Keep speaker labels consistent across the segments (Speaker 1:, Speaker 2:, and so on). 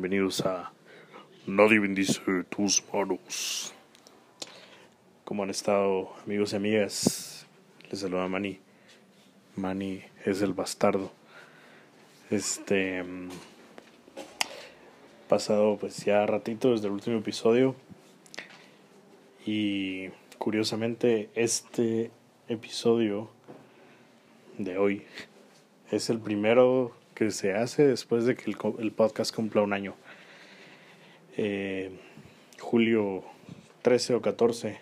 Speaker 1: Bienvenidos a Nadie bendice tus manos. ¿Cómo han estado amigos y amigas? Les saluda Manny. Manny es el bastardo. Este mm, pasado pues ya ratito desde el último episodio y curiosamente este episodio de hoy es el primero que se hace después de que el, el podcast cumpla un año. Eh, julio 13 o 14,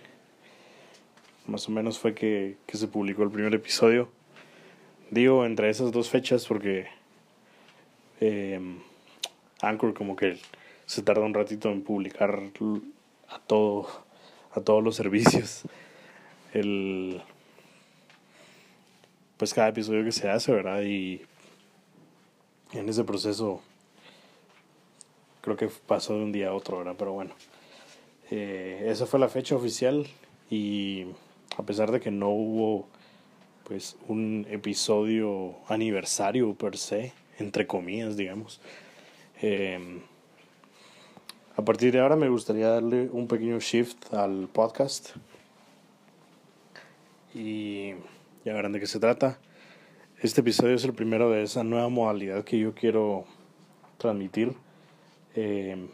Speaker 1: más o menos fue que, que se publicó el primer episodio. Digo entre esas dos fechas porque eh, Anchor como que se tarda un ratito en publicar a todo a todos los servicios el pues cada episodio que se hace verdad y en ese proceso creo que pasó de un día a otro, ¿verdad? Pero bueno, eh, esa fue la fecha oficial y a pesar de que no hubo pues un episodio aniversario per se, entre comillas, digamos, eh, a partir de ahora me gustaría darle un pequeño shift al podcast y ya verán de qué se trata. Este episodio es el primero de esa nueva modalidad que yo quiero transmitir. Eh,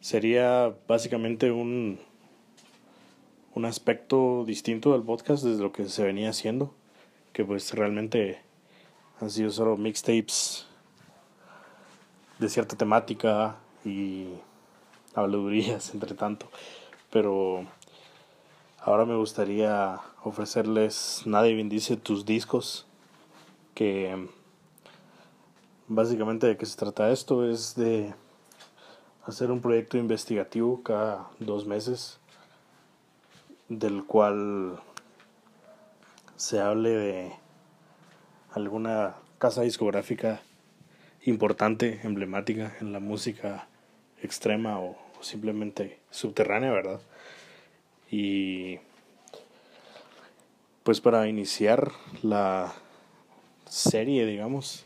Speaker 1: sería básicamente un, un aspecto distinto del podcast desde lo que se venía haciendo, que pues realmente han sido solo mixtapes de cierta temática y habladurías entre tanto, pero Ahora me gustaría ofrecerles Nadie bendice tus discos, que básicamente de qué se trata esto es de hacer un proyecto investigativo cada dos meses, del cual se hable de alguna casa discográfica importante, emblemática en la música extrema o, simplemente subterránea, ¿verdad? Y pues para iniciar la serie, digamos,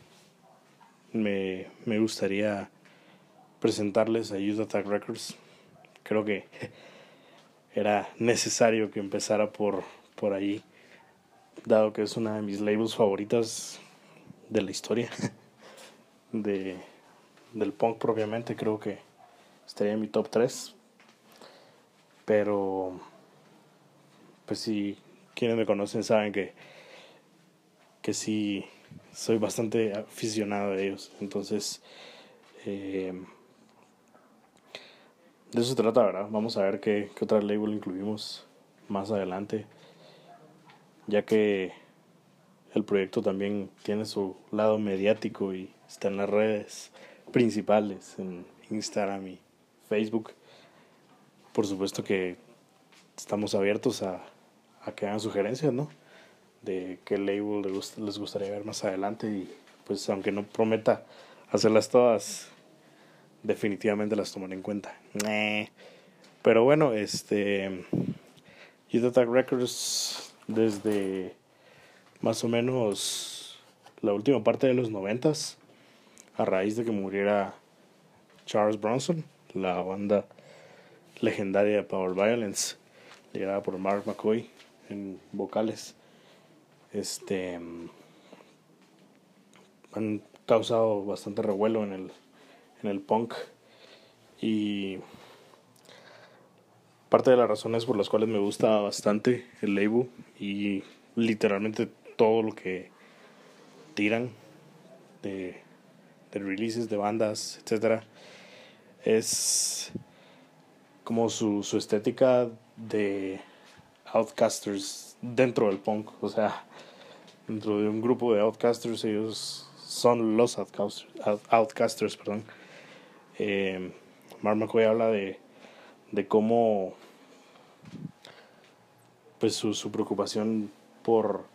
Speaker 1: me, me gustaría presentarles a Youth Attack Records. Creo que era necesario que empezara por, por ahí, dado que es una de mis labels favoritas de la historia, de, del punk propiamente, creo que estaría en mi top 3. Pero pues si quienes me conocen saben que, que sí soy bastante aficionado a ellos. Entonces, eh, de eso se trata, ¿verdad? Vamos a ver qué, qué otra label incluimos más adelante, ya que el proyecto también tiene su lado mediático y está en las redes principales, en Instagram y Facebook. Por supuesto que estamos abiertos a a que hagan sugerencias, ¿no? De qué label les, gustaría ver más adelante y pues aunque no prometa hacerlas todas, definitivamente las tomaré en cuenta. Pero bueno, este Attack Records desde más o menos la última parte de los noventas, a raíz de que muriera Charles Bronson, la banda legendaria de Power Violence, liderada por Mark McCoy, en vocales este han causado bastante revuelo en el en el punk. Y parte de las razones por las cuales me gusta bastante el label y literalmente todo lo que tiran de, releases de bandas etcétera es como su, su estética de outcasters dentro del punk, o sea, dentro de un grupo de outcasters, ellos son los outcasters, outcasters perdón. Eh, Mark McCoy habla de, de cómo pues su, su preocupación por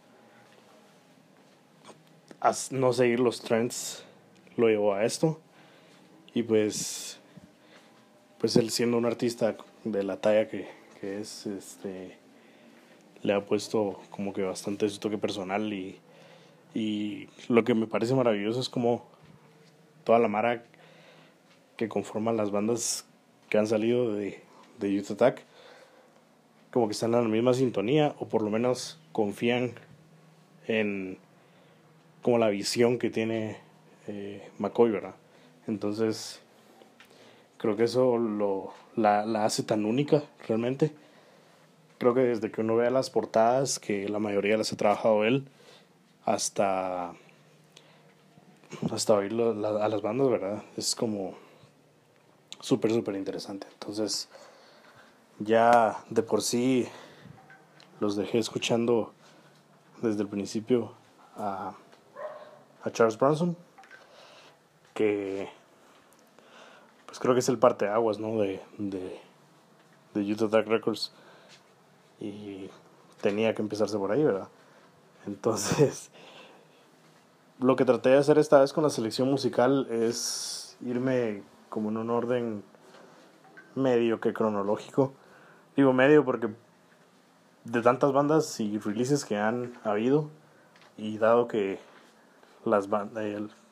Speaker 1: no seguir los trends lo llevó a esto y pues pues él siendo un artista de la talla que, que es este le ha puesto como que bastante su toque personal y, y lo que me parece maravilloso es como toda la mara que conforman las bandas que han salido de, de Youth Attack, como que están en la misma sintonía o por lo menos confían en como la visión que tiene eh, McCoy, ¿verdad? Entonces, creo que eso lo, la, la hace tan única realmente. Creo que desde que uno vea las portadas, que la mayoría las ha trabajado él, hasta hasta oír a las bandas, ¿verdad? Es como súper, súper interesante. Entonces, ya de por sí los dejé escuchando desde el principio a, a Charles Bronson, que pues creo que es el parte aguas, ¿no? De, de, de Youth Attack Records. Y tenía que empezarse por ahí, ¿verdad? Entonces, lo que traté de hacer esta vez con la selección musical es irme como en un orden medio que cronológico. Digo medio porque de tantas bandas y releases que han habido y dado que las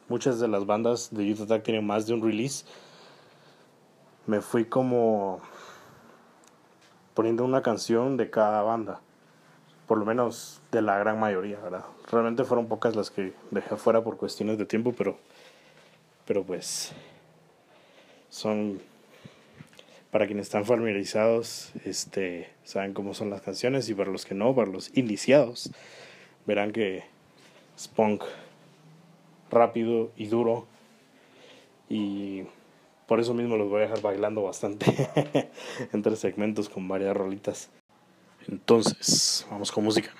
Speaker 1: muchas de las bandas de Youth Attack tienen más de un release, me fui como poniendo una canción de cada banda por lo menos de la gran mayoría, ¿verdad? Realmente fueron pocas las que dejé afuera por cuestiones de tiempo, pero, pero pues son, para quienes están familiarizados, este, saben cómo son las canciones y para los que no, para los iniciados, verán que es punk rápido y duro y por eso mismo los voy a dejar bailando bastante entre segmentos con varias rolitas. Entonces, vamos con música.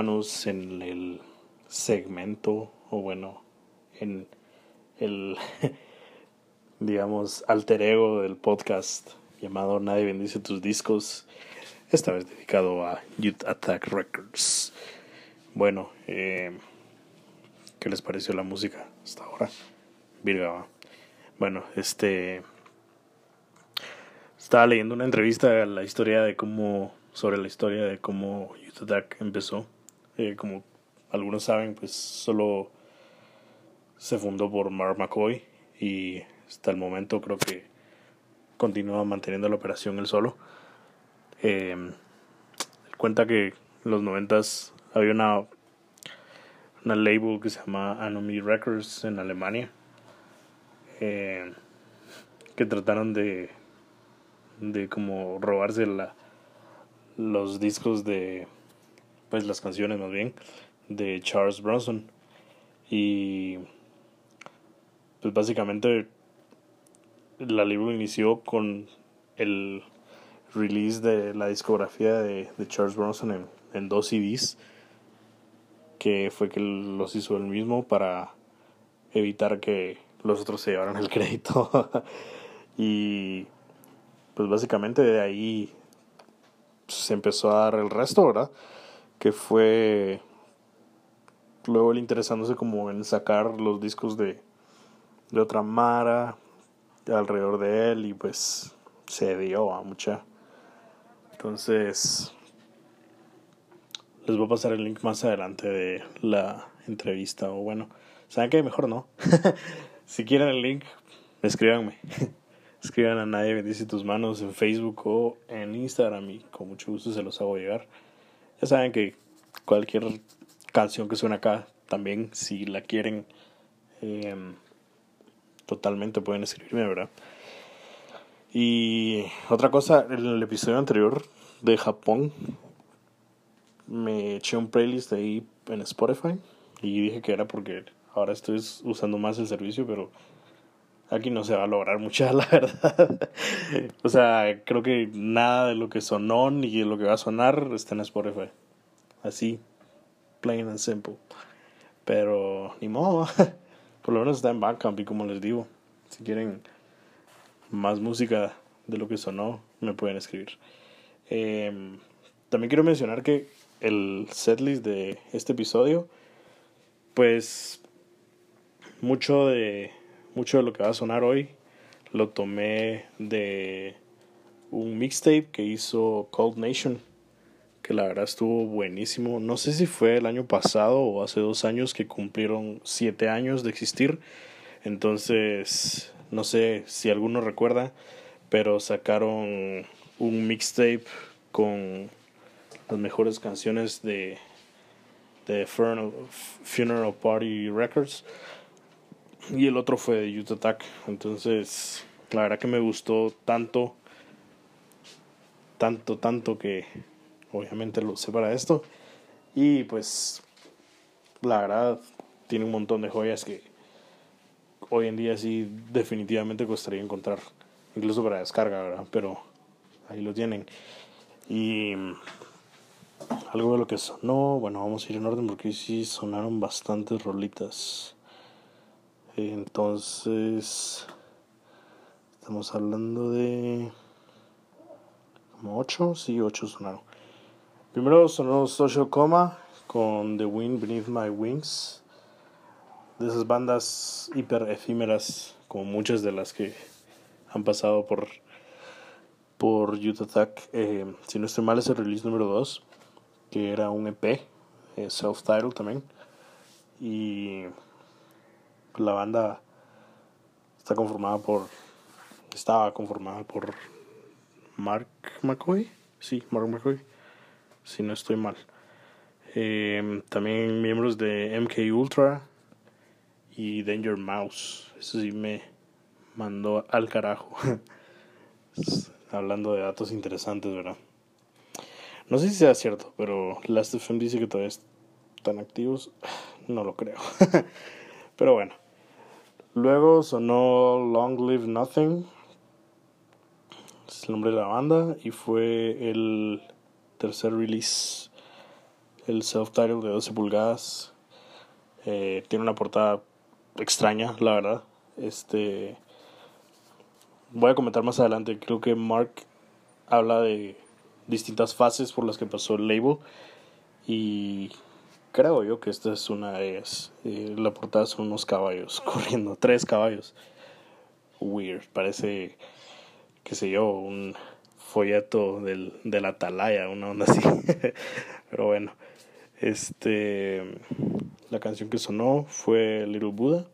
Speaker 1: En el segmento, o bueno, en el, digamos, alter ego del podcast llamado Nadie bendice tus discos, esta vez dedicado a Youth Attack Records. Bueno, eh, ¿qué les pareció la música hasta ahora? Virga, Bueno, este... Estaba leyendo una entrevista a la historia de cómo sobre la historia de cómo Youth Attack empezó. Eh, como algunos saben, pues solo se fundó por Mark McCoy y hasta el momento creo que continúa manteniendo la operación él solo. Eh, cuenta que en los noventas había una una label que se llama Anomy Records en Alemania eh, que trataron de de como robarse la los discos de, pues las canciones más bien, de Charles Bronson. Y pues básicamente la libro inició con el release de la discografía de, Charles Bronson en, dos CDs, que fue que los hizo él mismo para evitar que los otros se llevaran el crédito. y pues básicamente de ahí se empezó a dar el resto, ¿verdad? Que fue luego él interesándose como en sacar los discos de, de otra Mara alrededor de él y pues se dio a mucha. Entonces, les voy a pasar el link más adelante de la entrevista o bueno, saben que mejor no. si quieren el link, escríbanme. escriban a Nadie Bendice Tus Manos en Facebook o en Instagram y con mucho gusto se los hago llegar. Ya saben que cualquier canción que suene acá, también si la quieren, em, totalmente pueden escribirme, ¿verdad? Y otra cosa, en el episodio anterior de Japón, me eché un playlist ahí en Spotify y dije que era porque ahora estoy usando más el servicio, pero aquí no se va a lograr mucha, la verdad. o sea, creo que nada de lo que sonó ni de lo que va a sonar está en Spotify. Así, plain and simple. Pero ni modo, por lo menos está en Bandcamp y como les digo, si quieren más música de lo que sonó, me pueden escribir. Em, también quiero mencionar que el setlist de este episodio, pues mucho de mucho de lo que va a sonar hoy lo tomé de un mixtape que hizo Cold Nation, que la verdad estuvo buenísimo. No sé si fue el año pasado o hace dos años que cumplieron siete años de existir. Entonces, no sé si alguno recuerda, pero sacaron un mixtape con las mejores canciones de, de Funeral Party Records y el otro fue de Youth Attack. Entonces, la verdad que me gustó tanto, tanto, tanto que obviamente lo sé para esto. Y pues, la verdad, tiene un montón de joyas que hoy en día sí definitivamente costaría encontrar, incluso para descarga, ¿verdad? Pero ahí lo tienen. Y algo de lo que sonó, bueno, vamos a ir en orden porque sí sonaron bastantes rolitas. Entonces, estamos hablando de como 8, sí, 8 sonaron. Primero sonó Social Coma con The Wind Beneath My Wings. De esas bandas hiper efímeras, como muchas de las que han pasado por, por Youth Attack. Eh, si no estoy mal, es el release número 2, que era un EP, eh, self-titled también. Y la banda está conformada por estaba conformada por Mark McCoy sí Mark McCoy si no estoy mal. Em, también miembros de MK Ultra y Danger Mouse. Eso sí me mandó al carajo. Hablando de datos interesantes verdad no sé si sea cierto pero Last.fm dice que todavía están activos. No lo creo pero bueno Luego sonó Long Live Nothing, es el nombre de la banda, y fue el tercer release, el self-title de 12 pulgadas. Eh, tiene una portada extraña, la verdad. Este voy a comentar más adelante. Creo que Mark habla de distintas fases por las que pasó el label y creo yo que esta es una de ellas. Eh, la portada son unos caballos corriendo, tres caballos. Weird, parece, qué sé yo, un folleto del, de la atalaya, una onda así. Pero bueno, este, la canción que sonó fue Little Buddha.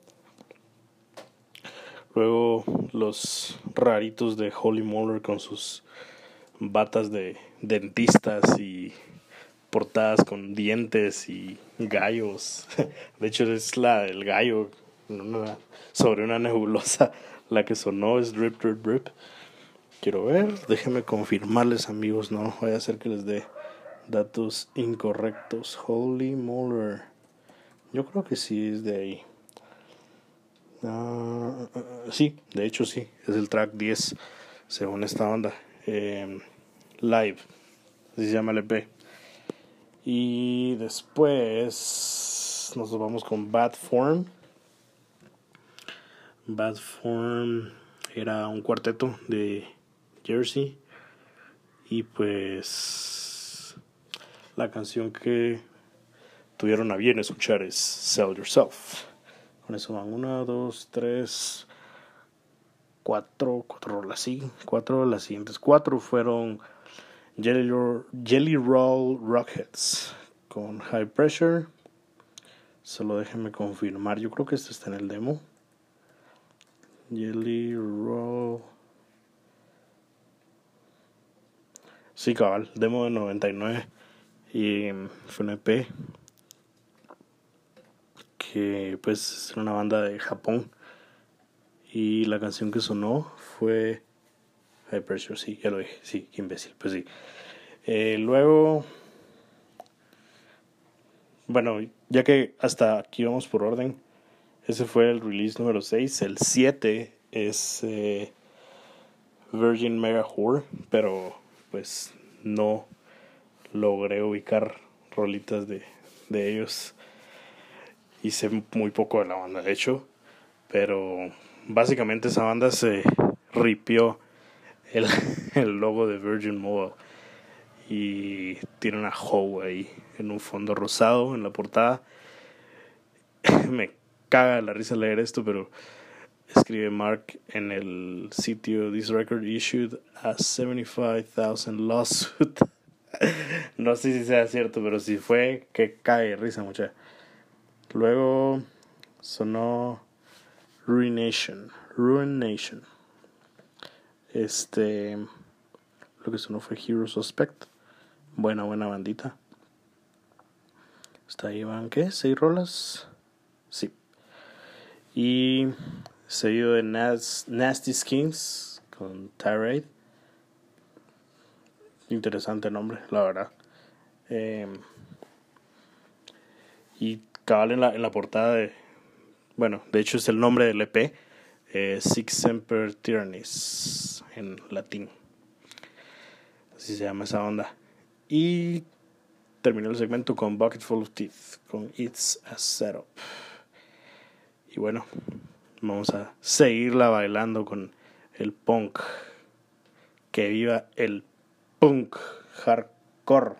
Speaker 1: Luego los raritos de Holy Moller con sus batas de dentistas y portadas con dientes y gallos. De hecho es la el gallo sobre una nebulosa. La que sonó es Drip Drip Drip. Quiero ver, déjenme confirmarles amigos, no vaya a ser que les dé datos incorrectos. Holy Moller. Yo creo que sí es de ahí. Uh, sí, de hecho sí, es el track 10 según esta onda. Eh, live, así se llama el EP. Y después nos vamos con Bad Form. Bad Form era un cuarteto de Jersey. Y pues la canción que tuvieron a bien escuchar es Sell Yourself. Con eso van una, dos, tres, cuatro, cuatro rolas, sí, cuatro. Las siguientes cuatro fueron Jelly, Jelly Roll Rockets con High Pressure. Solo déjenme confirmar, yo creo que este está en el demo. Jelly Roll Sí, cabal, demo de 99 y fue un EP que pues es una banda de Japón y la canción que sonó fue High Pressure, sí, ya lo dije, sí, imbécil, pues sí. Eh, luego, bueno, ya que hasta aquí vamos por orden, ese fue el release número 6, el 7 es eh, Virgin Mega Whore, pero pues no logré ubicar rolitas de, de ellos. Hice muy poco de la banda, de hecho, pero básicamente esa banda se ripió el, logo de Virgin Mobile y tiene una hoe ahí en un fondo rosado en la portada. Me caga la risa leer esto, pero escribe Mark en el sitio This record issued a 75,000 lawsuit. no sé si sea cierto, pero si fue, que cae risa mucha. Luego sonó Ruination. Ruination. Este. Lo que sonó fue Hero Suspect. Buena, buena bandita. Está ahí van, ¿qué? ¿Seis rolas? Sí. Y seguido de Nasty Skins con Tyrade. Interesante nombre, la verdad. Em, y cabal en la, en la portada de. Bueno, de hecho es el nombre del EP. Eh, Six Semper Tyrannies en latín. Así se llama esa onda. Y terminó el segmento con Bucket Full of Teeth, con It's a Setup. Y bueno, Vamos a seguirla bailando con el punk. Que viva el punk hardcore.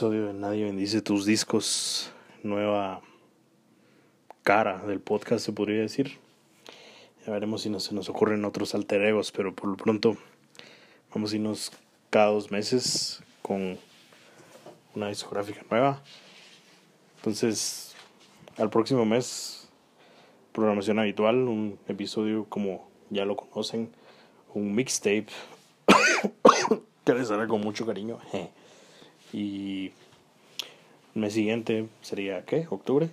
Speaker 1: Episodio de Nadie bendice tus discos. Nueva cara del podcast, se podría decir. Ya veremos si no se nos ocurren otros alter egos, pero por lo pronto vamos a irnos cada dos meses con una discográfica nueva. Entonces, al próximo mes, programación habitual, un episodio como ya lo conocen, un mixtape que les hará con mucho cariño. Y el mes siguiente sería, ¿qué? ¿Octubre?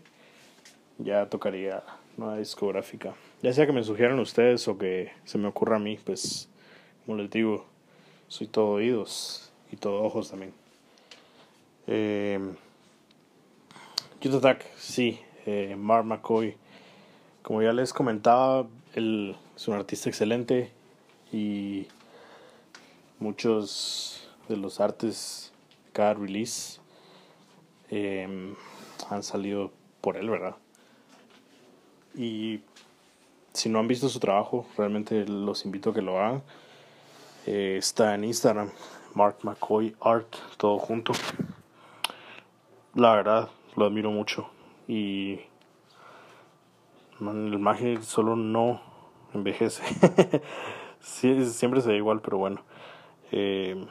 Speaker 1: Ya tocaría nueva discográfica. Ya sea que me sugieran ustedes o que se me ocurra a mí, pues, como les digo, soy todo oídos y todo ojos también. Eh, Attack, sí, eh, Mark McCoy. Como ya les comentaba, él es un artista excelente y muchos de los artes cada release em, han salido por él, ¿verdad? Y si no han visto su trabajo, realmente los invito a que lo hagan. Eh, está en Instagram, Mark McCoy Art, todo junto. La verdad, lo admiro mucho. Y el magia solo no envejece. siempre se ve igual, pero bueno. Eh,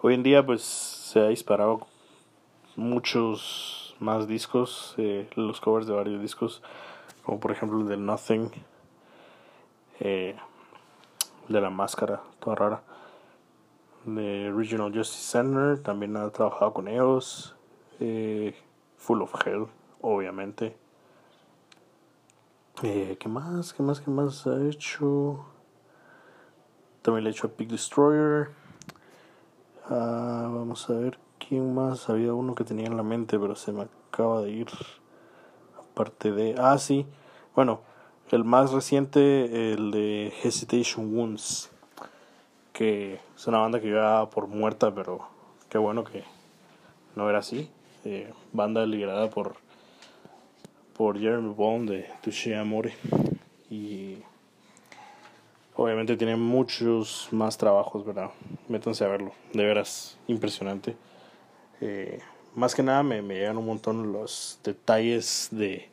Speaker 1: hoy en día pues se ha disparado muchos más discos, eh, los covers de varios discos, como por ejemplo el de Nothing, eh, de la máscara, toda rara, de Regional Justice Center, también ha trabajado con ellos, eh, Full of Hell, obviamente. Eh, ¿Qué más? ¿Qué más? ¿Qué más ha hecho? También le he hecho a Big Destroyer. Ah, vamos a ver quién más. Había uno que tenía en la mente, pero se me acaba de ir. Aparte de. Ah, sí. Bueno, el más reciente, el de Hesitation Wounds. Que es una banda que yo daba por muerta, pero qué bueno que no era así. Eh, banda liderada por por Jeremy Bond de Touché Amore y obviamente tiene muchos más trabajos verdad métanse a verlo de veras impresionante eh, más que nada me, me llegan un montón los detalles de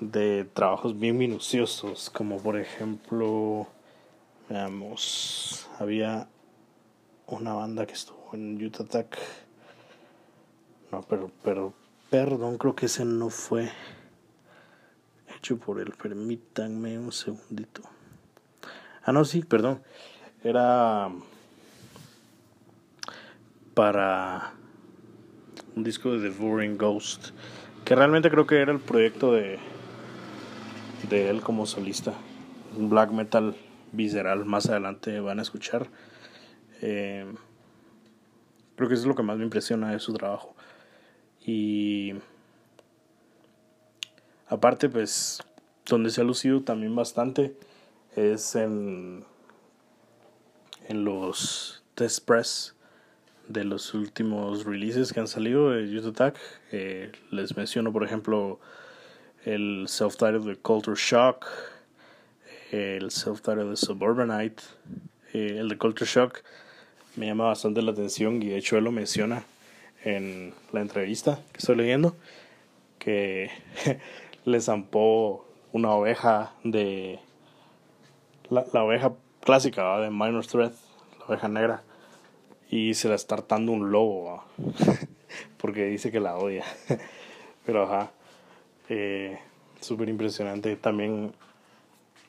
Speaker 1: de trabajos bien minuciosos como por ejemplo veamos había una banda que estuvo en Utah Attack no, pero, pero, perdón, creo que ese no fue hecho por él. Permítanme un segundito. Ah, no, sí, perdón. Era para un disco de Devouring Ghost. Que realmente creo que era el proyecto de, de él como solista. Un black metal visceral. Más adelante van a escuchar. Eh, creo que eso es lo que más me impresiona de su trabajo. Y aparte, pues, donde se ha lucido también bastante es en, en los test press de los últimos releases que han salido de Youth Attack. Eh, les menciono, por ejemplo, el self-titled de Culture Shock, el self-titled de Suburbanite, eh, el de Culture Shock me llama bastante la atención y de hecho él lo menciona en la entrevista que estoy leyendo que le zampó una oveja de la, oveja clásica de Minor Threat, la oveja negra, y se la está hartando un lobo porque dice que la odia. Pero ajá, eh, súper impresionante. También,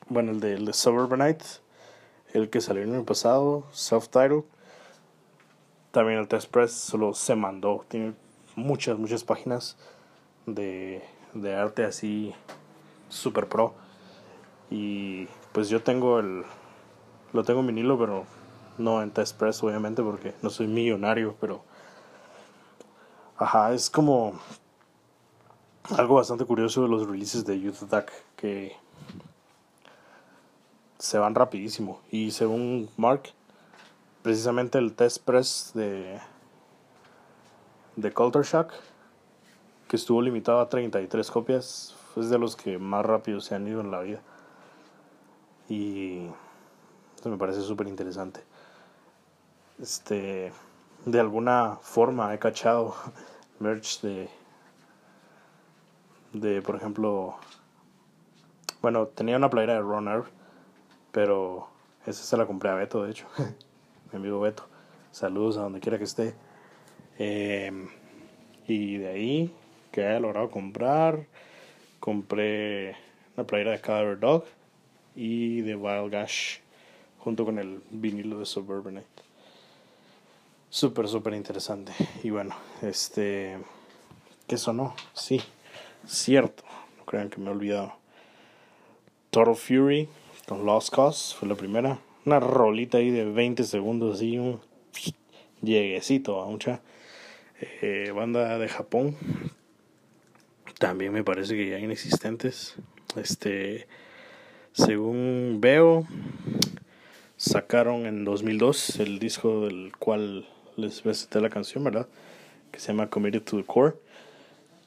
Speaker 1: bueno, el de, el de Suburbanite, el que salió en el pasado, self-titled también el Test Press solo se mandó. Tiene muchas, muchas páginas de, de arte así super pro. Y pues yo tengo el. Lo tengo en vinilo, pero no en Test Press, obviamente, porque no soy millonario, pero. Ajá, es como. Algo bastante curioso de los releases de Youth Attack que se van rapidísimo. Y según Mark, precisamente el test press de, de Culture Shock, que estuvo limitado a 33 copias, es de los que más rápido se han ido en la vida. Y esto me parece súper interesante. Este, de alguna forma he cachado merch de de por ejemplo bueno tenía una playera de Runner pero esa se la compré a Beto de hecho mi amigo Beto. Saludos a donde quiera que esté. Em, y de ahí que haya logrado comprar compré una playera de Cadaver Dog y de Wild Gash junto con el vinilo de Suburbanite súper súper interesante. Y bueno este ¿qué sonó? sí cierto no crean que me he olvidado. Total Fury con Lost Cause fue la primera. Una rolita ahí de 20 segundos así un lleguecito a mucha eh, banda de Japón. También me parece que ya inexistentes. Este según veo sacaron en 2002 el disco del cual les presenté la canción verdad que se llama Committed to the Core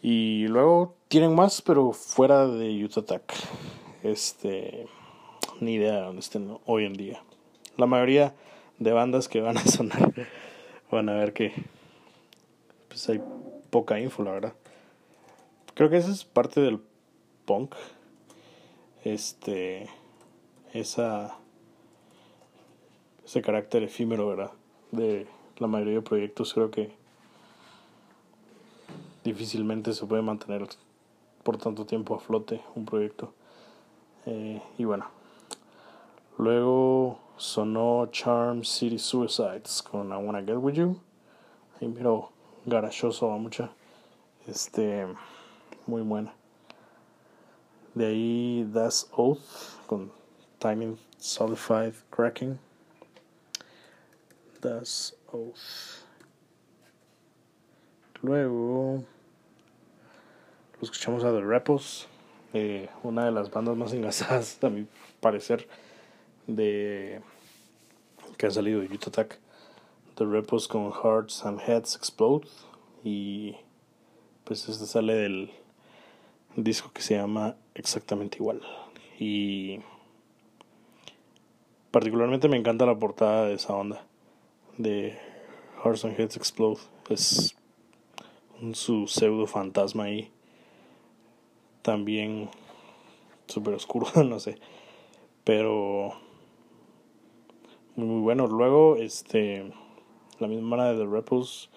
Speaker 1: y luego tienen más pero fuera de Utah Attack este ni idea de dónde estén hoy en día la mayoría de bandas que van a sonar van a ver que pues hay poca info, la verdad. Creo que esa es parte del punk. Este esa ese carácter efímero, ¿verdad? De la mayoría de proyectos creo que difícilmente se puede mantener por tanto tiempo a flote un proyecto. Eh, y bueno, luego sonó Charm City Suicides con I Wanna Get With You. Ahí miro garachoso a mucha. Este, muy buena. De ahí Das Oath con Timing Solidified Cracking. Das Oath. Luego lo escuchamos a The Repos, eh, una de las bandas más engasadas, a mi parecer de que han salido de Utah Attack. The Repos con Hearts and Heads Explode. Y pues este sale del disco que se llama exactamente igual. Y particularmente me encanta la portada de esa onda. De Hearts and Heads Explode. Es un, su pseudo fantasma ahí. También súper oscuro, no sé. Pero muy, bueno. Luego, este, la misma manera de The Rebels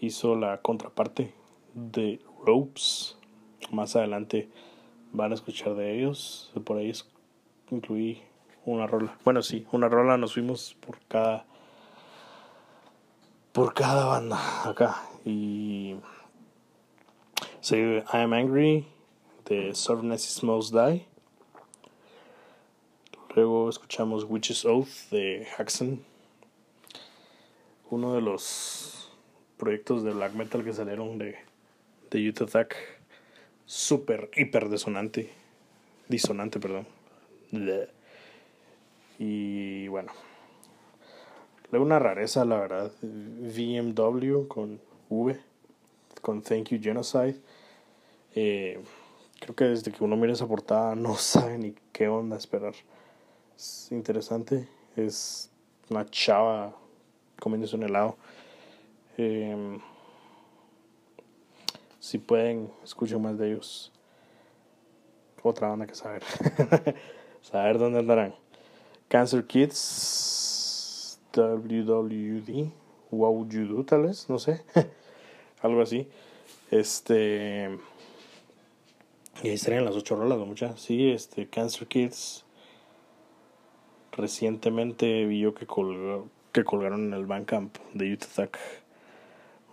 Speaker 1: hizo la contraparte de Ropes. Más adelante van a escuchar de ellos. Por ahí incluí una rola. Bueno, sí, una rola nos fuimos por cada por cada banda acá y sí, I Am Angry de Sovereignty Most Die Luego escuchamos Witch's Oath de Haxon. Uno de los proyectos de black metal que salieron de, de Utah Attack. Súper, hiper disonante. Disonante, perdón. Y bueno. Una rareza, la verdad. VMW con V. Con Thank You Genocide. Eh, creo que desde que uno mira esa portada no sabe ni qué onda esperar es interesante. Es una chava comiéndose un helado. Em, si pueden, escuchen más de ellos. Otra banda que saber. saber dónde andarán. Cancer Kids, WWD, Wow You Do, tal vez, no sé. Algo así. Este. Y ahí estarían las ocho rolas, muchas. Sí, este, Cancer Kids, recientemente vi yo que, que colgaron en el Bandcamp de Utah Attack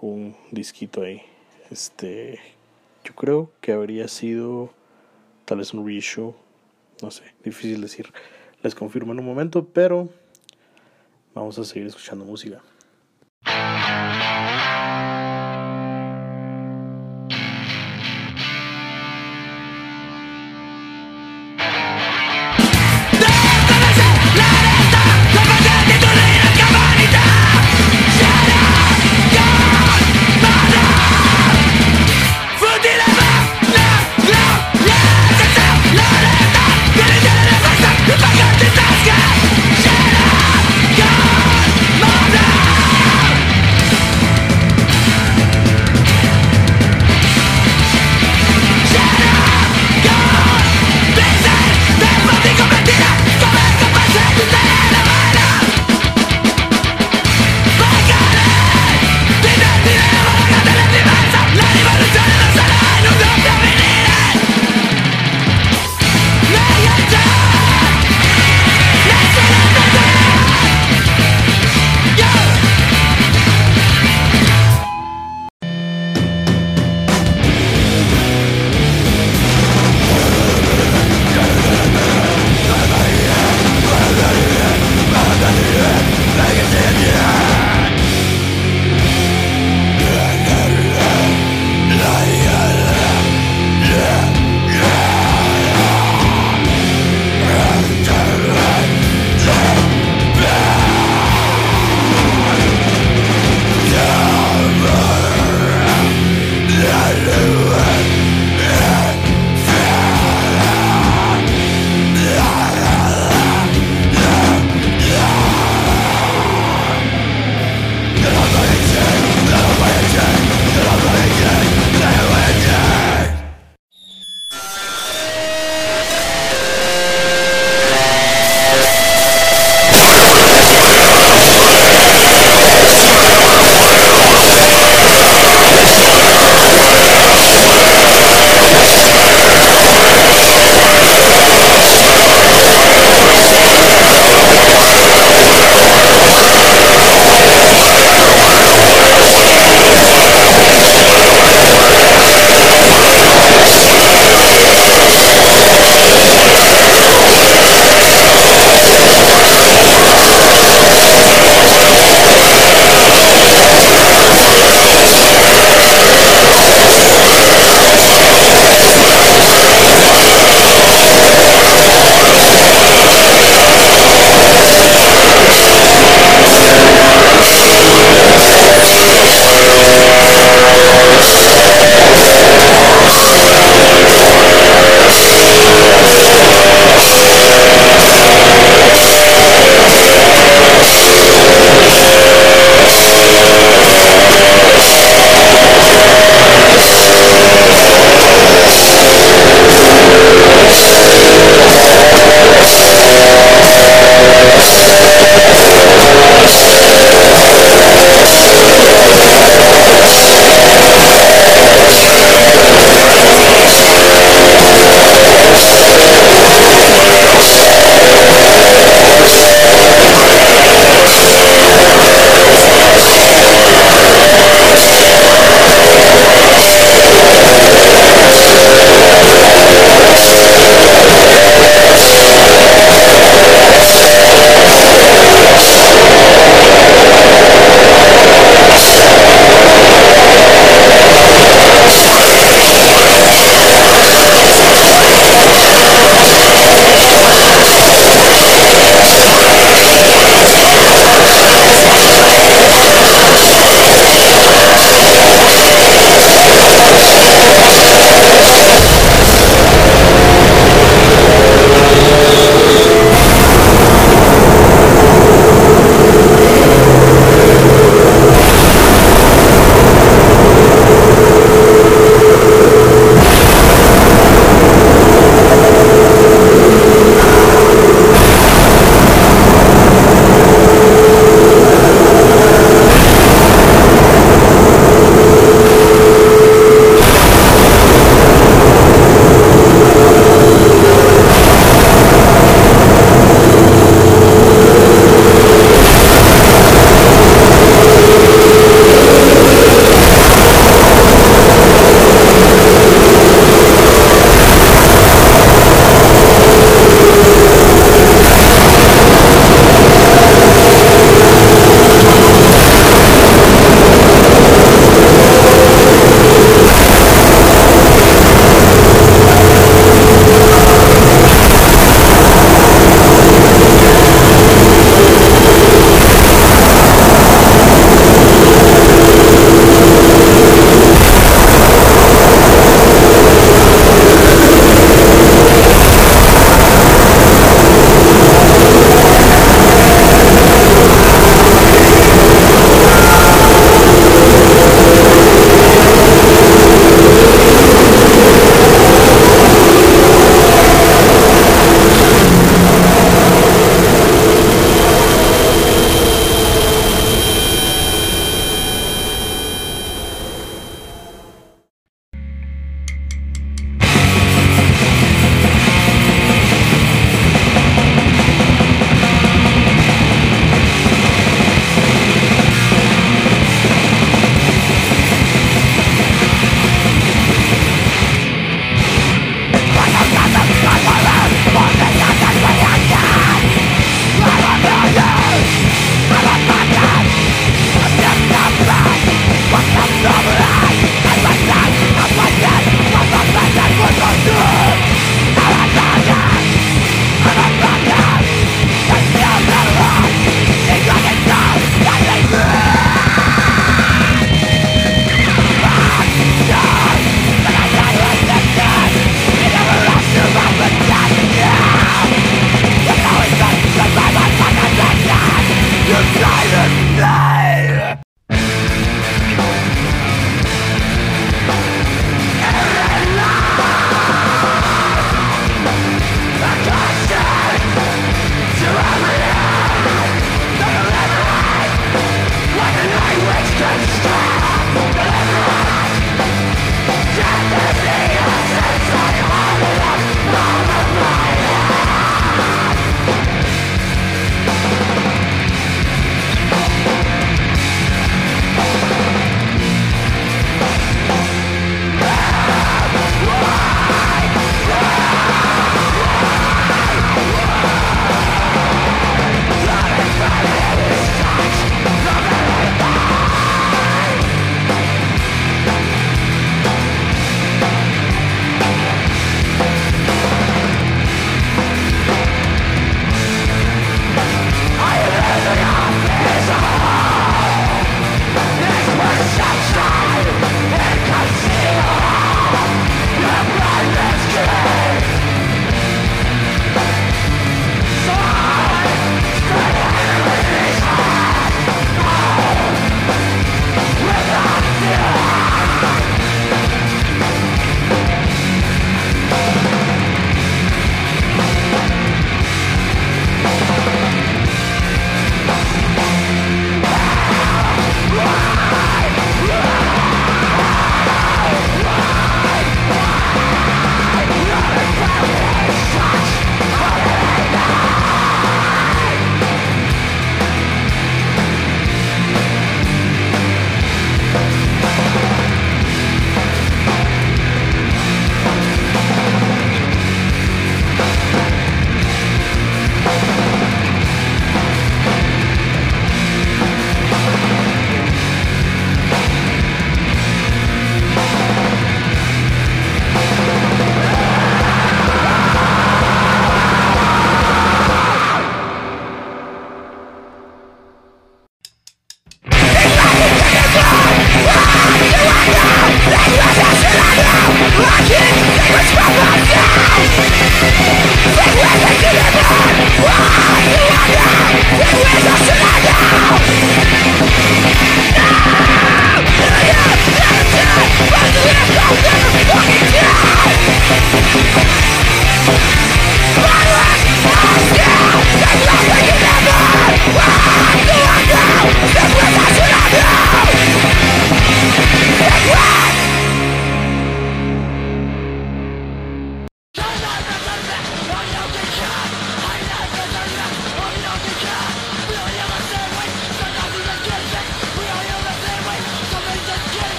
Speaker 1: un disquito ahí. Este, yo creo que habría sido tal vez un reissue, no sé, difícil decir. Les confirmo en un momento, pero vamos a seguir escuchando música.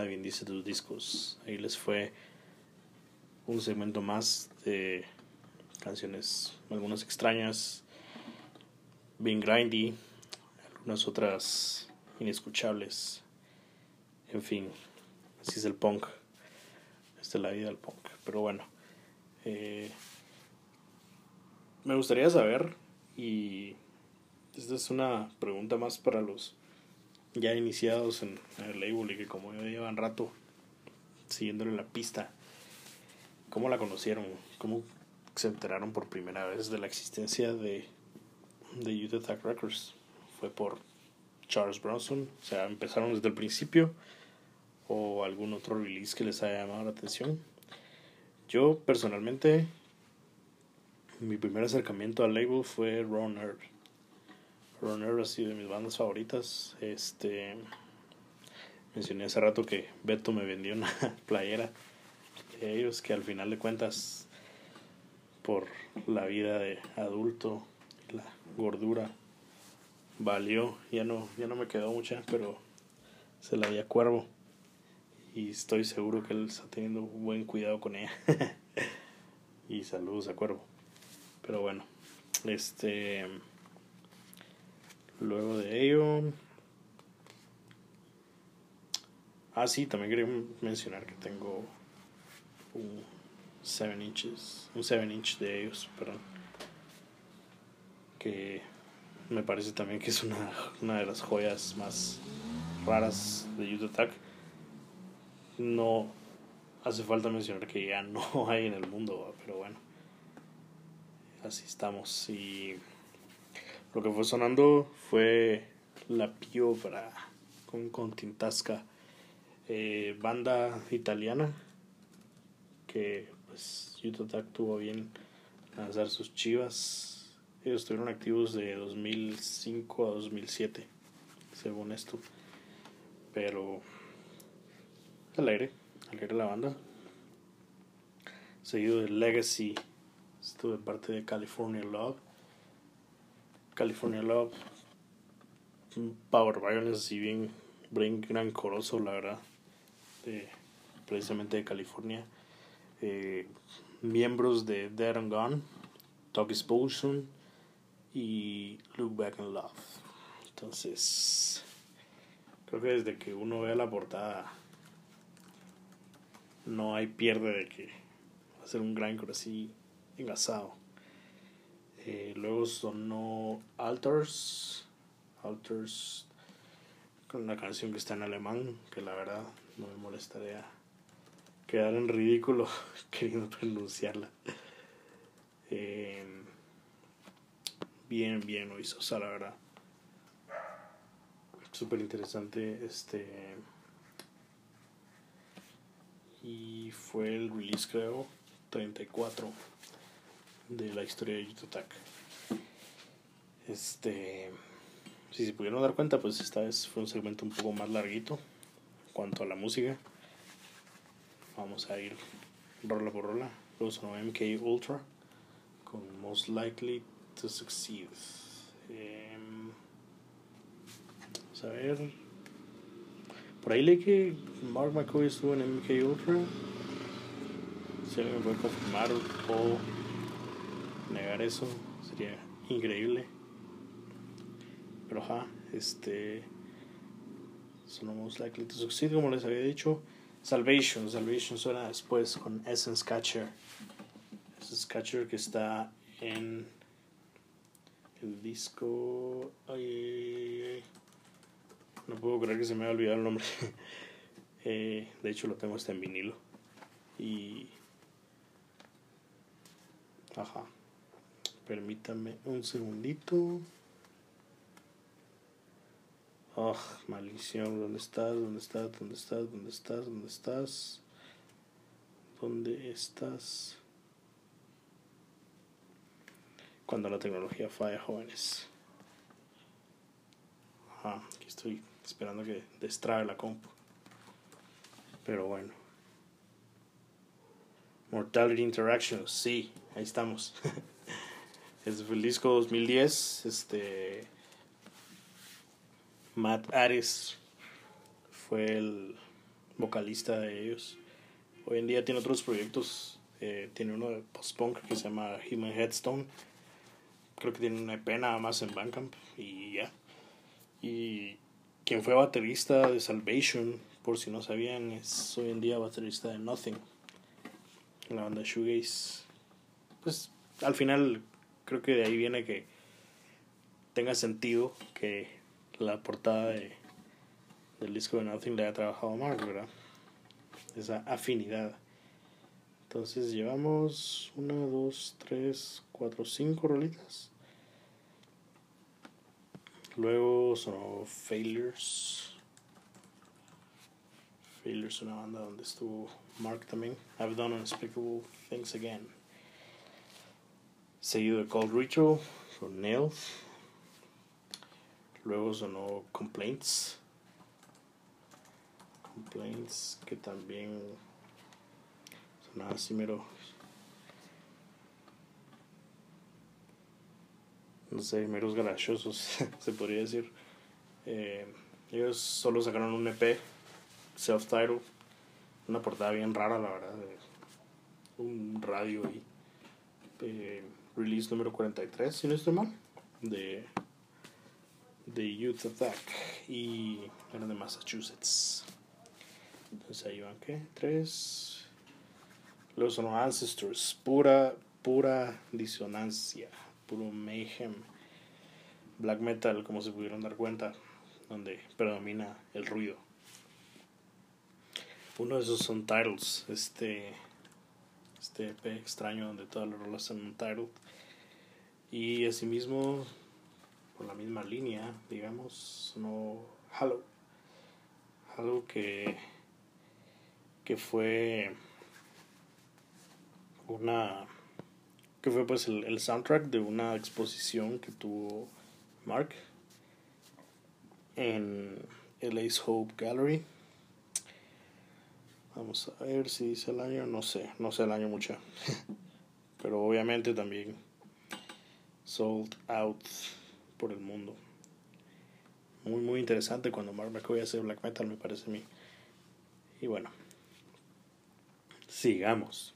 Speaker 1: Escuchando Nadie dice tus discos. Ahí les fue un segmento más de canciones, algunas extrañas, bien grindy, algunas otras inescuchables. En fin, así es el punk. Esta es la vida del punk. Pero bueno, eh, me gustaría saber, y esta es una pregunta más para los ya iniciados en el label y que como yo llevan rato siguiéndole la pista, ¿cómo la conocieron? ¿Cómo se enteraron por primera vez de la existencia de, de Youth Attack Records? ¿Fue por Charles Bronson? O sea, ¿empezaron desde el principio? ¿O algún otro release que les haya llamado la atención? Yo personalmente, mi primer acercamiento al label fue Ron Earth Runner sido de mis bandas favoritas. Este mencioné hace rato que Beto me vendió una playera de ellos que al final de cuentas por la vida de adulto, la gordura valió, ya no ya no me quedó mucha, pero se la di a Cuervo y estoy seguro que él está teniendo buen cuidado con ella. y saludos a Cuervo. Pero bueno, este Luego de ello. Ah, sí, también quería mencionar que tengo un 7 inches. Un 7 inch de ellos, perdón. Que me parece también que es una, una de las joyas más raras de Youth Attack. No hace falta mencionar que ya no hay en el mundo, pero bueno. Así estamos. Y lo que fue sonando fue La Piovra con Contintasca, eh, banda italiana que pues Attack tuvo bien lanzar sus chivas. Ellos estuvieron activos de 2005 a 2007, según esto. Pero alegre, alegre la banda. Seguido de Legacy, estuve parte de California Love California Love, Power Violence, así bien, bien gran coroso, la verdad, precisamente de California. Eh, miembros de Dead and Gone, Talk Expulsion y Look Back in Love. Entonces, creo que desde que uno vea la portada, no hay pierde de que va a ser un gran así engasado. Eh, luego sonó Alters. Alters con una canción que está en alemán, que la verdad no me molestaría quedar en ridículo queriendo pronunciarla. Eh, bien, bien lo hizo, o sea, la verdad. Súper interesante. Este. Y fue el release, creo, 34 de la historia de Yutotak. Este, si se pudieron dar cuenta, pues esta vez fue un segmento un poco más larguito en cuanto a la música. Vamos a ir rola por rola. Luego sonó MK Ultra con Most Likely to Succeed. Em, vamos a ver. Por ahí leí que Mark McCoy estuvo en MK Ultra. Si alguien me puede confirmar o negar eso sería increíble. Pero ajá, este. Sonamos likely to succeed, como les había dicho. Salvation, Salvation suena después con Essence Catcher. Essence Catcher que está en el disco. Ay, no puedo creer que se me haya olvidado el nombre. eh, de hecho, lo tengo hasta en vinilo. Y. Ajá. Permítame un segundito. Oh, maldición, ¿dónde estás? ¿Dónde estás? ¿Dónde estás? ¿Dónde estás? ¿Dónde estás? ¿Dónde estás? Cuando la tecnología falla, jóvenes. Ajá, aquí estoy esperando que destrabe la compu. Pero bueno. Mortality Interactions, sí, ahí estamos. Es el disco 2010. Este. Matt Ares fue el vocalista de ellos. Hoy en día tiene otros proyectos. Eh, tiene uno de post-punk que se llama Human Headstone. Creo que tiene una EP nada más en Bandcamp y ya. Y quien fue baterista de Salvation, por si no sabían, es hoy en día baterista de Nothing. La banda Shoegaze. Pues al final creo que de ahí viene que tenga sentido que la portada de, del disco de Nothing le haya trabajado Mark, ¿verdad? Esa afinidad. Entonces llevamos una, dos, tres, cuatro, cinco rolitas. Luego sonó Failures. Failures, una banda donde estuvo Mark también. I've done unspeakable things again. Seguido de Cold Ritual con Nails. Luego sonó Complaints. Complaints que también sonaba así mero. No sé, meros garachosos, se podría decir. Eh, ellos solo sacaron un EP, self-title, una portada bien rara, la verdad. Un radio y eh, release número 43, si no estoy mal, de de Youth Attack y eran de Massachusetts. Entonces ahí van, ¿qué? Tres. Luego son Ancestors, pura, pura disonancia, puro mayhem. Black metal, como se pudieron dar cuenta, donde predomina el ruido. Uno de esos son titles, este, este EP extraño donde todas las rolas son un title. Y asimismo por la misma línea, digamos, no Halo. Halo que, que fue una que fue pues el, el, soundtrack de una exposición que tuvo Mark en el Ace Hope Gallery. Vamos a ver si dice el año, no sé, no sé el año mucho. Pero obviamente también sold out por el mundo. Muy, muy interesante cuando Mark McCoy hace black metal, me parece a mí. Y bueno, sigamos.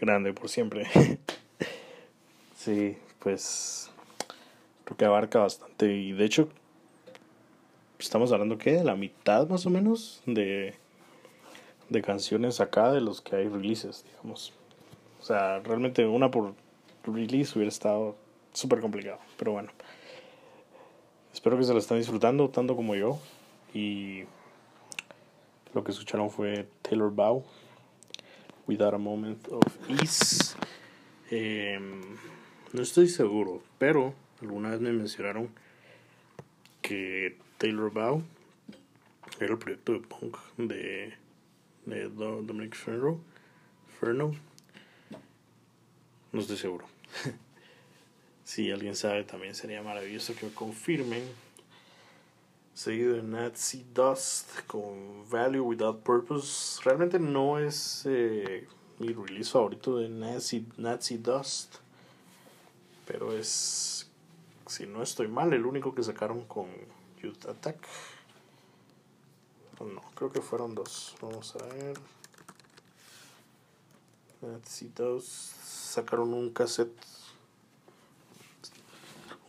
Speaker 1: Grande por siempre. sí, pues creo que abarca bastante y de hecho estamos hablando que de la mitad más o menos de de canciones acá de los que hay releases, digamos. O sea, realmente una por release hubiera estado súper complicado, pero bueno. Espero que se lo estén disfrutando tanto como yo y lo que escucharon fue Taylor Bow, Without a Moment of Ease. Em, no estoy seguro, pero alguna vez me mencionaron que Taylor Bow era el proyecto de punk de, de Dominic. Ferno. No estoy seguro. si alguien sabe, también sería maravilloso que me confirmen seguido de Nazi Dust con Value Without Purpose. Realmente no es eh, mi release favorito de Nazi, Nazi Dust, pero es, si no estoy mal, el único que sacaron con Youth Attack. no, creo que fueron dos. Vamos a ver. Nazi Dust sacaron un cassette,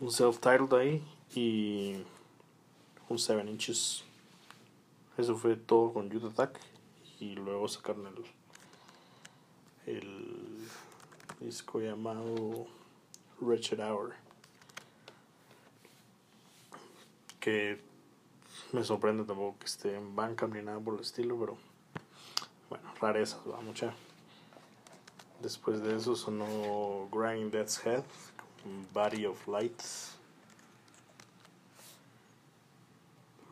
Speaker 1: un self-titled ahí y un 7 inches. Eso fue todo con Youth Attack. Y luego sacaron el, el disco llamado Wretched Hour. Que me sorprende tampoco que esté en banca ni nada por el estilo, pero bueno, rarezas, va mucha. Después de eso sonó Grind Death's Head, Body of Lights.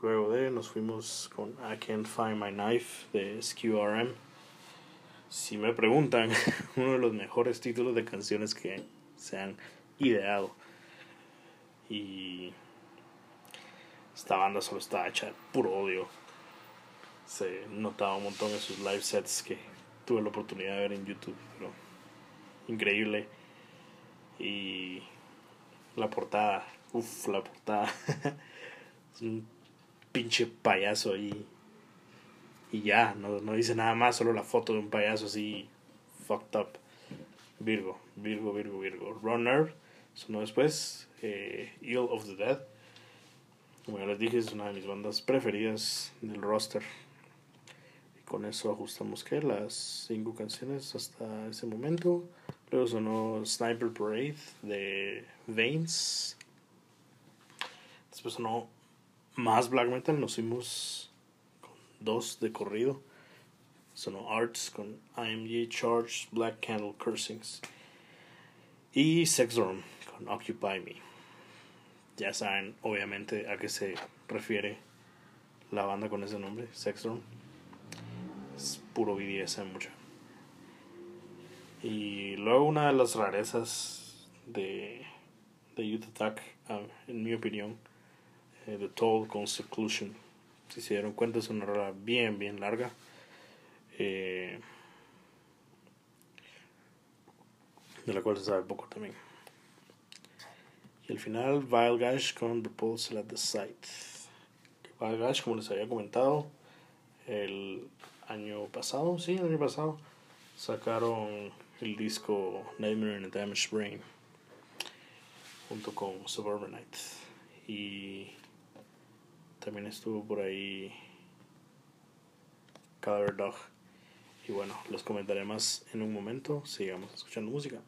Speaker 1: Luego de nos fuimos con I Can't Find My Knife de SQRM. Si me preguntan, uno de los mejores títulos de canciones que se han ideado. Y esta banda solo está hecha de puro odio. Se notaba un montón en sus live sets que tuve la oportunidad de ver en YouTube. Pero increíble. Y la portada, uff, la portada. es un pinche payaso ahí. Y ya, no, no dice nada más, solo la foto de un payaso así fucked up. Virgo, Virgo, Virgo, Virgo. Runner, sonó después. Eh, of the Dead. Como ya les dije, es una de mis bandas preferidas del roster. Y con eso ajustamos que las cinco canciones hasta ese momento. Luego sonó Sniper Parade de Veins. Después sonó más black metal nos fuimos con dos de corrido. Sonó Arts con IMG Charge, Black Candle Cursings. Y Sex Dorm con Occupy Me. Ya saben, obviamente, a qué se refiere la banda con ese nombre, Sex Dorm. Es puro BDSM mucho. Y luego una de las rarezas de, de Youth Attack, ah, en mi opinión, The eh, Toll con Seclusion. Si se dieron cuenta es una rola bien, bien larga. Eh, de la cual se sabe poco también. Y al final, Vile Gash con Proposal at the Site. Vile Gash, como les había comentado, el año pasado, sí, el año pasado, sacaron el disco Nightmare in a Damaged Brain junto con Suburbanite. Y también estuvo por ahí Color Dog. Y bueno, los comentaré más en un momento. Sigamos escuchando música.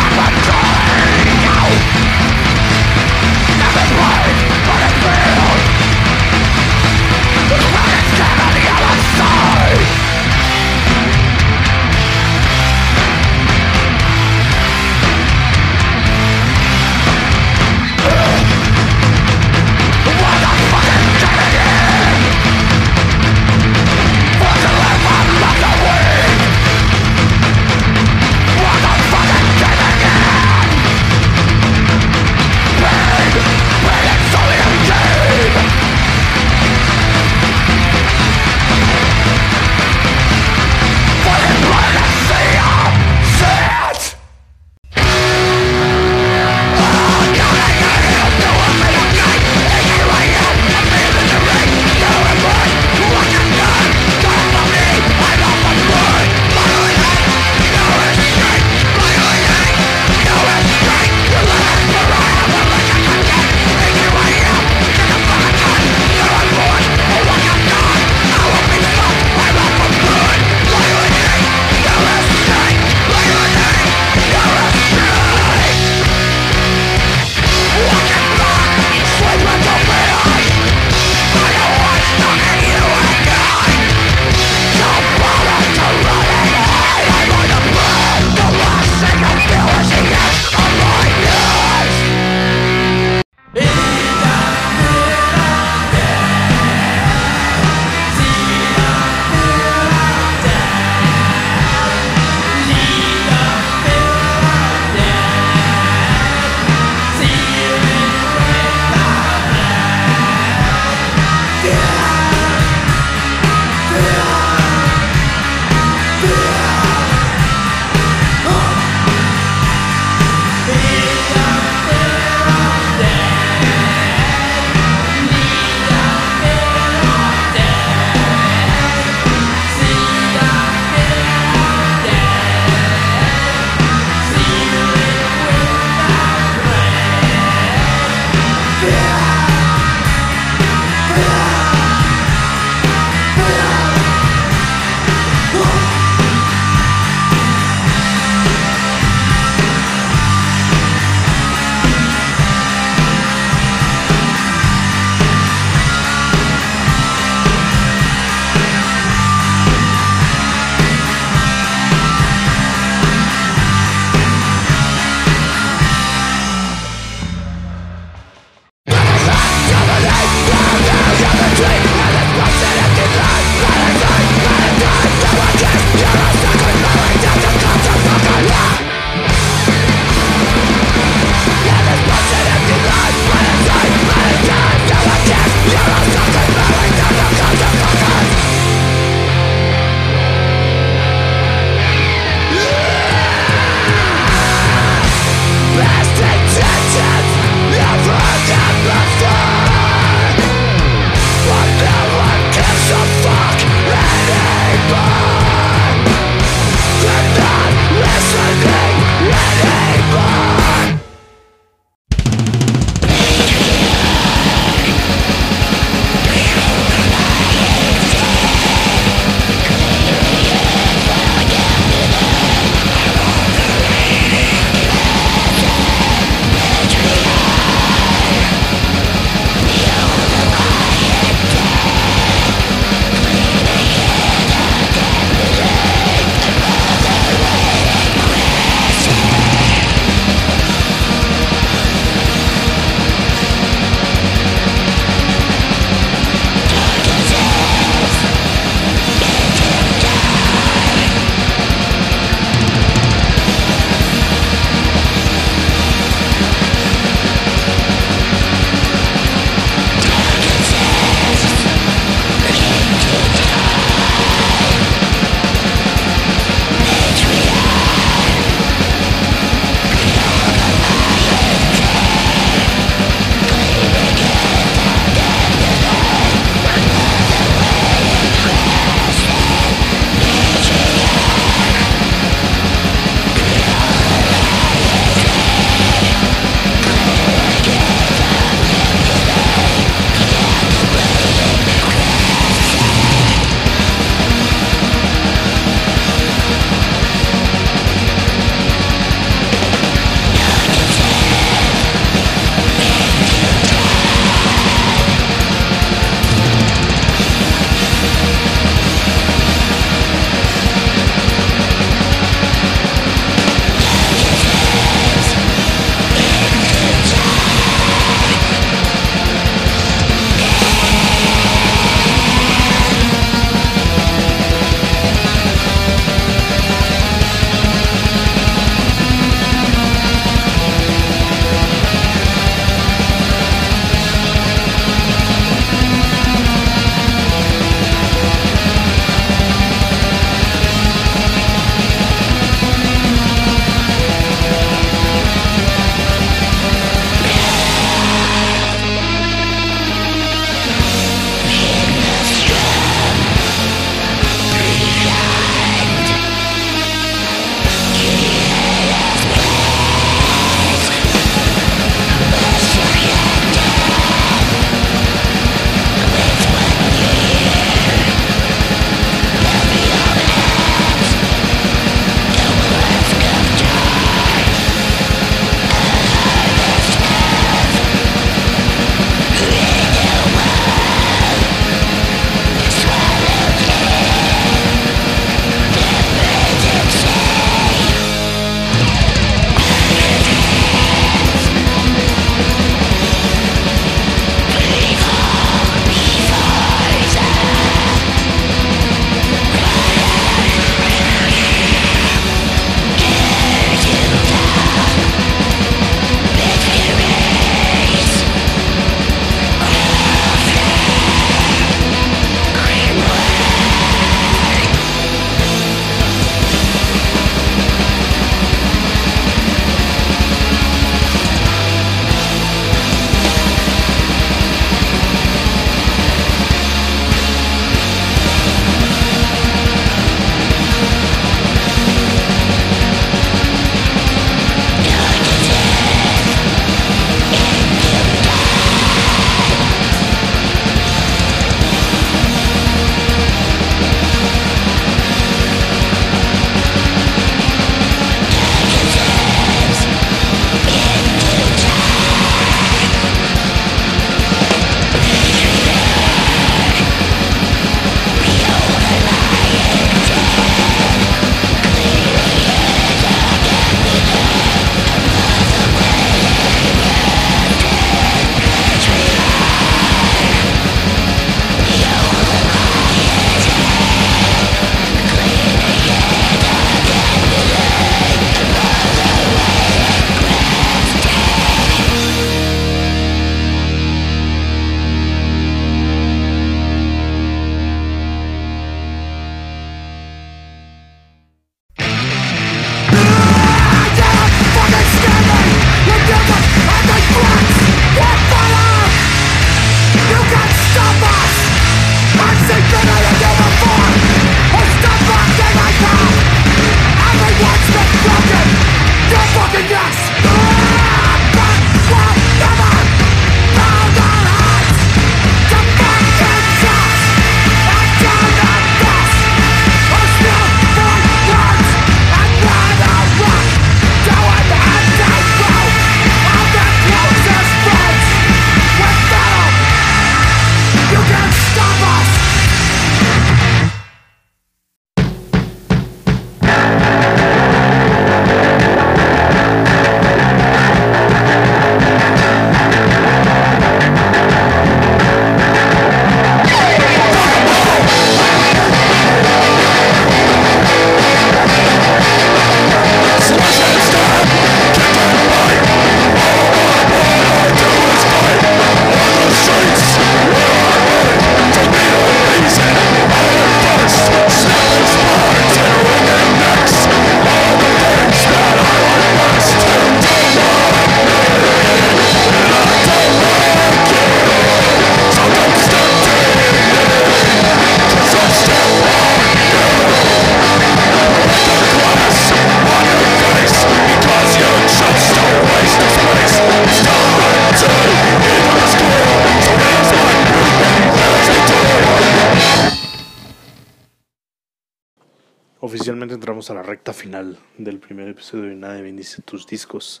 Speaker 1: Primer episodio de Nadie bendice tus discos.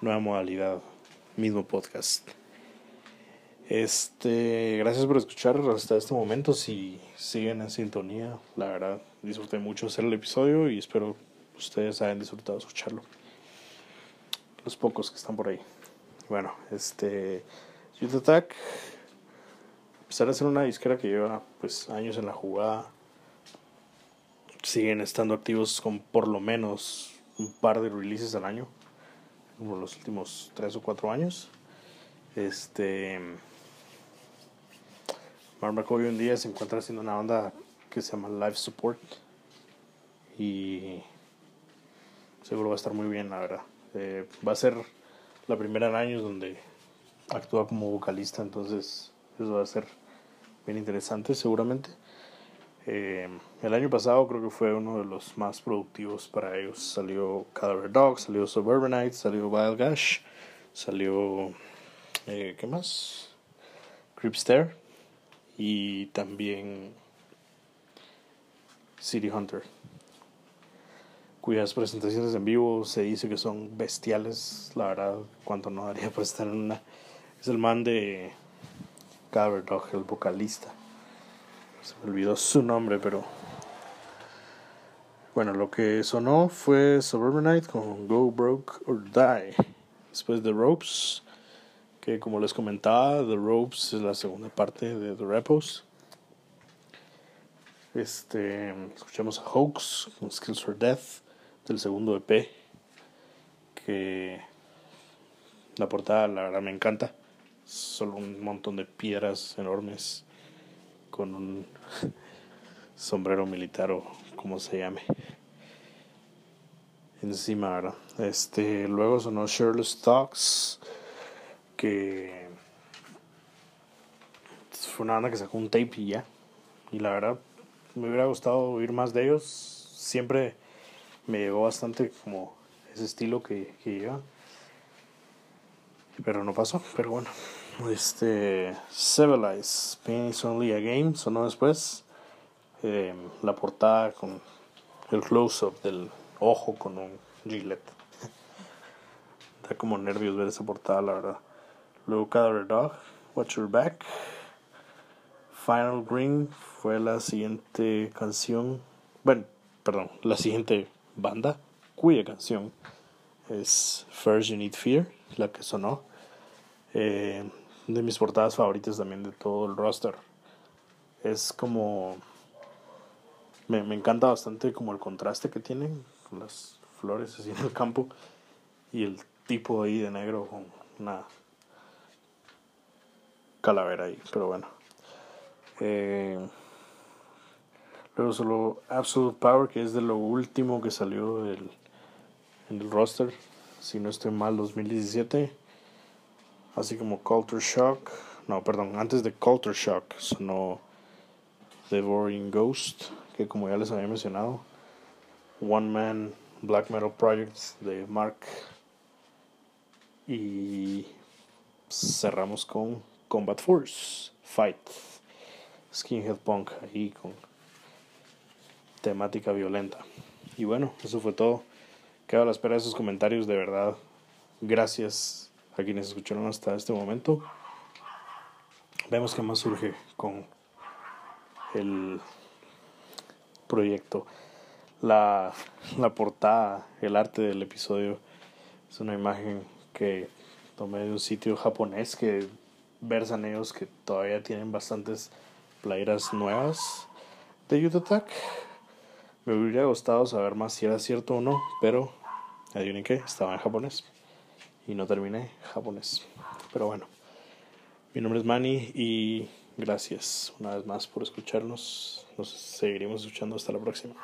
Speaker 1: Nueva modalidad, mismo podcast. Este, gracias por escuchar hasta este momento. Si siguen en sintonía, la verdad disfruté mucho hacer el episodio y espero ustedes hayan disfrutado escucharlo. Los pocos que están por ahí. Bueno, este, Youth Attack, a pesar de ser una disquera que lleva pues años en la jugada siguen estando activos con por lo menos un par de releases al año, como los últimos tres o cuatro años. Este. Mark hoy en día se encuentra haciendo una banda que se llama Live Support y seguro va a estar muy bien, la verdad. Eh, va a ser la primera en años donde actúa como vocalista, entonces eso va a ser bien interesante seguramente. Eh, el año pasado creo que fue uno de los más productivos para ellos. Salió Cadaver Dog, salió Suburbanite, salió Wild Gash, salió. Eh, ¿Qué más? Creepster y también City Hunter, cuyas presentaciones en vivo se dice que son bestiales. La verdad, cuánto no daría por estar en una. Es el man de Cadaver Dog, el vocalista. Se me olvidó su nombre, pero. Bueno, lo que sonó fue Suburbanite con Go Broke or Die. Después The Ropes, que como les comentaba, The Ropes es la segunda parte de The Repos. Este, escuchamos a Hoax con Skills for Death del segundo EP. Que la portada, la verdad, me encanta. Solo un montón de piedras enormes con un sombrero militar o como se llame. Encima ¿verdad? este luego sonó Shirley Talks que fue una banda que sacó un tape y ya. Y la verdad me hubiera gustado oír más de ellos. Siempre me llegó bastante como ese estilo que, que lleva. Pero no pasó pero bueno este, Civilize, Pain is Only a Game, sonó después. Eh, la portada con el close-up del ojo con un gilet. da como nervios ver esa portada, la verdad. Luego Cadaver Dog, Watch Your Back. Final Green fue la siguiente canción. Bueno, perdón, la siguiente banda cuya canción es First You Need Fear, la que sonó. Eh, de mis portadas favoritas también de todo el roster. Es como... Me, me encanta bastante como el contraste que tienen con las flores así en el campo y el tipo ahí de negro con una calavera ahí, pero bueno. Eh, luego solo Absolute Power, que es de lo último que salió del, en el roster, si no estoy mal, 2017 así como Culture Shock. No, perdón, antes de Culture Shock sonó Devouring Ghost, que como ya les había mencionado, One Man Black Metal Project de Mark. Y cerramos con Combat Force, Fight, Skinhead Punk, ahí con temática violenta. Y bueno, eso fue todo. Quedo a la espera de sus comentarios, de verdad. Gracias a quienes escucharon hasta este momento. Vemos que más surge con el proyecto. La, la portada, el arte del episodio es una imagen que tomé de un sitio japonés que versan ellos que todavía tienen bastantes playeras nuevas de Youth. Me hubiera gustado saber más si era cierto o no, pero adivinen qué, estaba en japonés y no terminé japonés. Pero bueno, mi nombre es Manny y gracias una vez más por escucharnos. Nos seguiremos escuchando hasta la próxima.